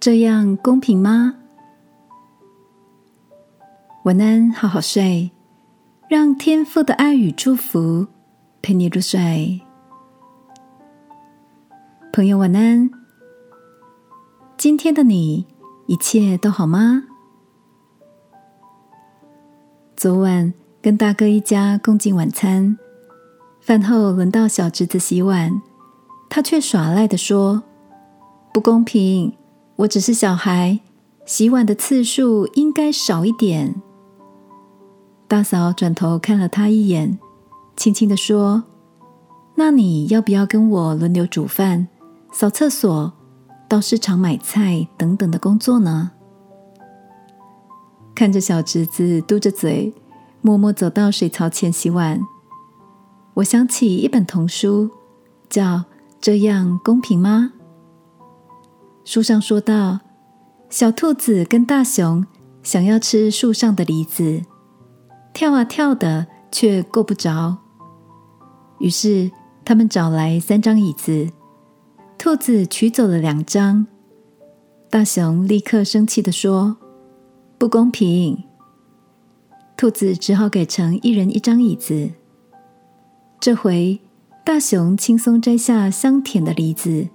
这样公平吗？晚安，好好睡，让天父的爱与祝福陪你入睡。朋友，晚安。今天的你一切都好吗？昨晚跟大哥一家共进晚餐，饭后轮到小侄子洗碗，他却耍赖的说：“不公平，我只是小孩，洗碗的次数应该少一点。”大嫂转头看了他一眼，轻轻的说：“那你要不要跟我轮流煮饭、扫厕所、到市场买菜等等的工作呢？”看着小侄子嘟着嘴，默默走到水槽前洗碗，我想起一本童书，叫《这样公平吗》。书上说到，小兔子跟大熊想要吃树上的梨子。跳啊跳的，却够不着。于是他们找来三张椅子，兔子取走了两张。大熊立刻生气的说：“不公平！”兔子只好给成一人一张椅子。这回大熊轻松摘下香甜的梨子，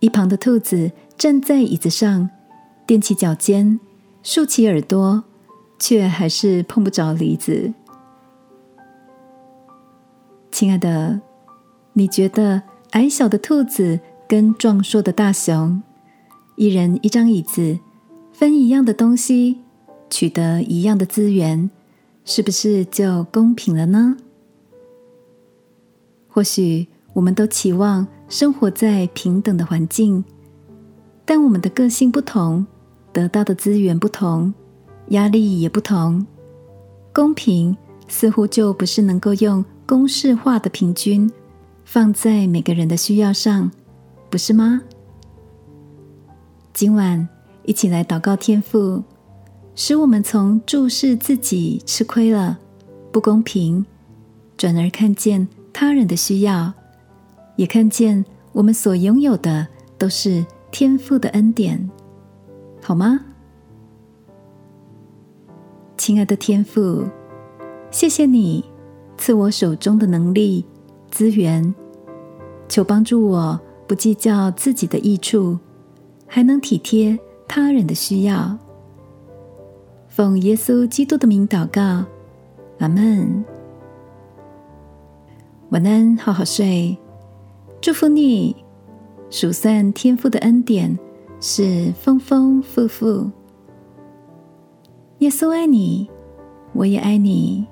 一旁的兔子站在椅子上，踮起脚尖，竖起耳朵。却还是碰不着梨子。亲爱的，你觉得矮小的兔子跟壮硕的大熊，一人一张椅子，分一样的东西，取得一样的资源，是不是就公平了呢？或许我们都期望生活在平等的环境，但我们的个性不同，得到的资源不同。压力也不同，公平似乎就不是能够用公式化的平均放在每个人的需要上，不是吗？今晚一起来祷告天父，使我们从注视自己吃亏了不公平，转而看见他人的需要，也看见我们所拥有的都是天父的恩典，好吗？亲爱的天父，谢谢你赐我手中的能力资源，求帮助我不计较自己的益处，还能体贴他人的需要。奉耶稣基督的名祷告，阿门。晚安，好好睡。祝福你，数算天赋的恩典是丰丰富富。耶稣爱你，我也爱你。